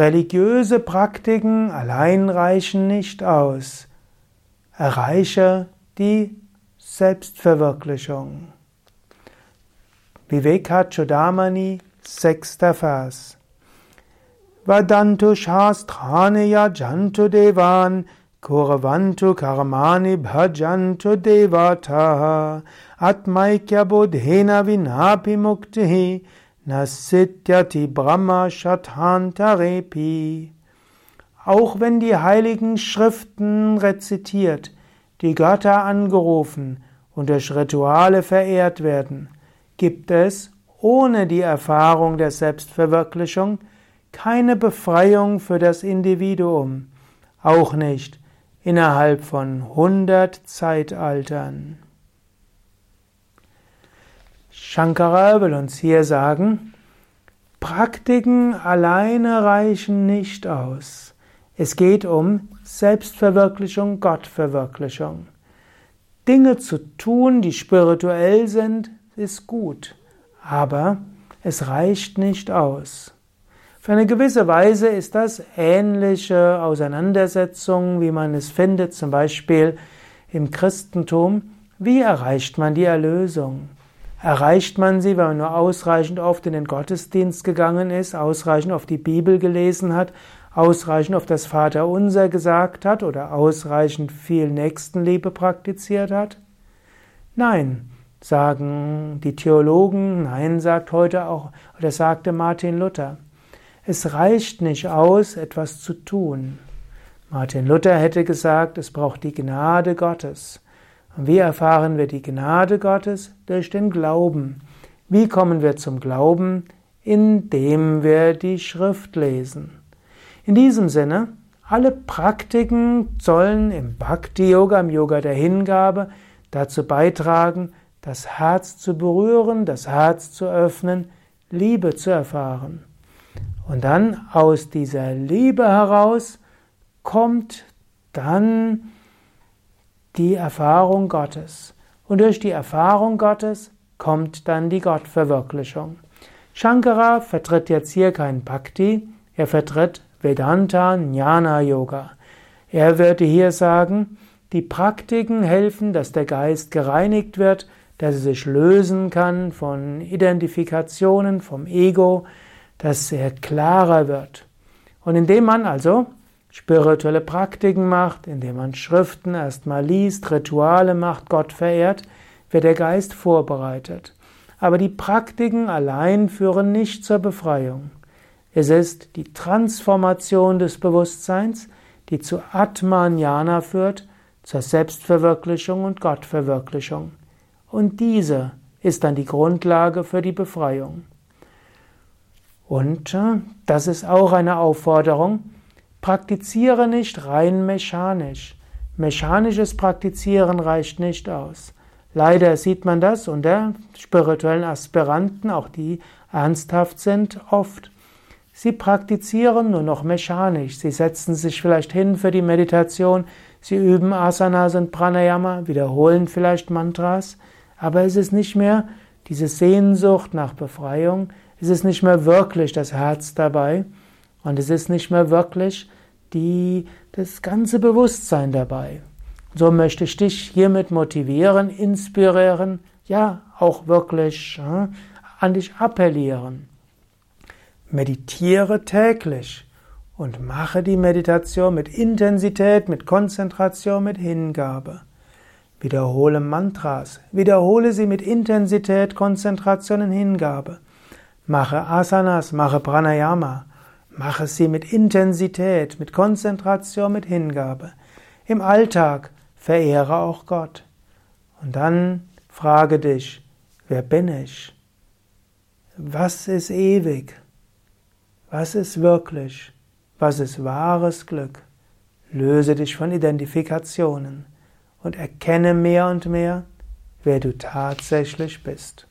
Religiöse Praktiken allein reichen nicht aus. Erreiche die Selbstverwirklichung. Vivekachudamani, sechster Vers. Vadantu Shastrani Yajantu Devan Kuravantu Karmani Bhajantu Devataha Atmaikya Bodhena Vinapi Muktihi Nasityati Brahma Shathantarepi Auch wenn die heiligen Schriften rezitiert, die Götter angerufen und durch Rituale verehrt werden, gibt es ohne die Erfahrung der Selbstverwirklichung keine Befreiung für das Individuum, auch nicht innerhalb von hundert Zeitaltern. Shankara will uns hier sagen, Praktiken alleine reichen nicht aus. Es geht um Selbstverwirklichung, Gottverwirklichung. Dinge zu tun, die spirituell sind, ist gut, aber es reicht nicht aus. Für eine gewisse Weise ist das ähnliche Auseinandersetzungen, wie man es findet, zum Beispiel im Christentum. Wie erreicht man die Erlösung? Erreicht man sie, wenn man nur ausreichend oft in den Gottesdienst gegangen ist, ausreichend oft die Bibel gelesen hat, ausreichend oft das Vaterunser gesagt hat oder ausreichend viel Nächstenliebe praktiziert hat? Nein, sagen die Theologen, nein, sagt heute auch, oder sagte Martin Luther. Es reicht nicht aus, etwas zu tun. Martin Luther hätte gesagt, es braucht die Gnade Gottes. Wie erfahren wir die Gnade Gottes? Durch den Glauben. Wie kommen wir zum Glauben? Indem wir die Schrift lesen. In diesem Sinne, alle Praktiken sollen im Bhakti-Yoga, im Yoga der Hingabe, dazu beitragen, das Herz zu berühren, das Herz zu öffnen, Liebe zu erfahren. Und dann aus dieser Liebe heraus kommt dann die Erfahrung Gottes. Und durch die Erfahrung Gottes kommt dann die Gottverwirklichung. Shankara vertritt jetzt hier kein Bhakti, er vertritt Vedanta Jnana Yoga. Er würde hier sagen, die Praktiken helfen, dass der Geist gereinigt wird, dass er sich lösen kann von Identifikationen, vom Ego, dass er klarer wird. Und indem man also spirituelle Praktiken macht, indem man Schriften erstmal liest, Rituale macht, Gott verehrt, wird der Geist vorbereitet. Aber die Praktiken allein führen nicht zur Befreiung. Es ist die Transformation des Bewusstseins, die zu Atmanjana führt, zur Selbstverwirklichung und Gottverwirklichung. Und diese ist dann die Grundlage für die Befreiung. Und äh, das ist auch eine Aufforderung. Praktiziere nicht rein mechanisch. Mechanisches Praktizieren reicht nicht aus. Leider sieht man das unter spirituellen Aspiranten, auch die ernsthaft sind, oft. Sie praktizieren nur noch mechanisch. Sie setzen sich vielleicht hin für die Meditation, sie üben Asanas und Pranayama, wiederholen vielleicht Mantras, aber es ist nicht mehr diese Sehnsucht nach Befreiung, es ist nicht mehr wirklich das Herz dabei und es ist nicht mehr wirklich die, das ganze Bewusstsein dabei. So möchte ich dich hiermit motivieren, inspirieren, ja, auch wirklich äh, an dich appellieren. Meditiere täglich und mache die Meditation mit Intensität, mit Konzentration, mit Hingabe. Wiederhole Mantras, wiederhole sie mit Intensität, Konzentration und Hingabe. Mache Asanas, mache Pranayama. Mache sie mit Intensität, mit Konzentration, mit Hingabe. Im Alltag verehre auch Gott. Und dann frage dich, wer bin ich? Was ist ewig? Was ist wirklich? Was ist wahres Glück? Löse dich von Identifikationen und erkenne mehr und mehr, wer du tatsächlich bist.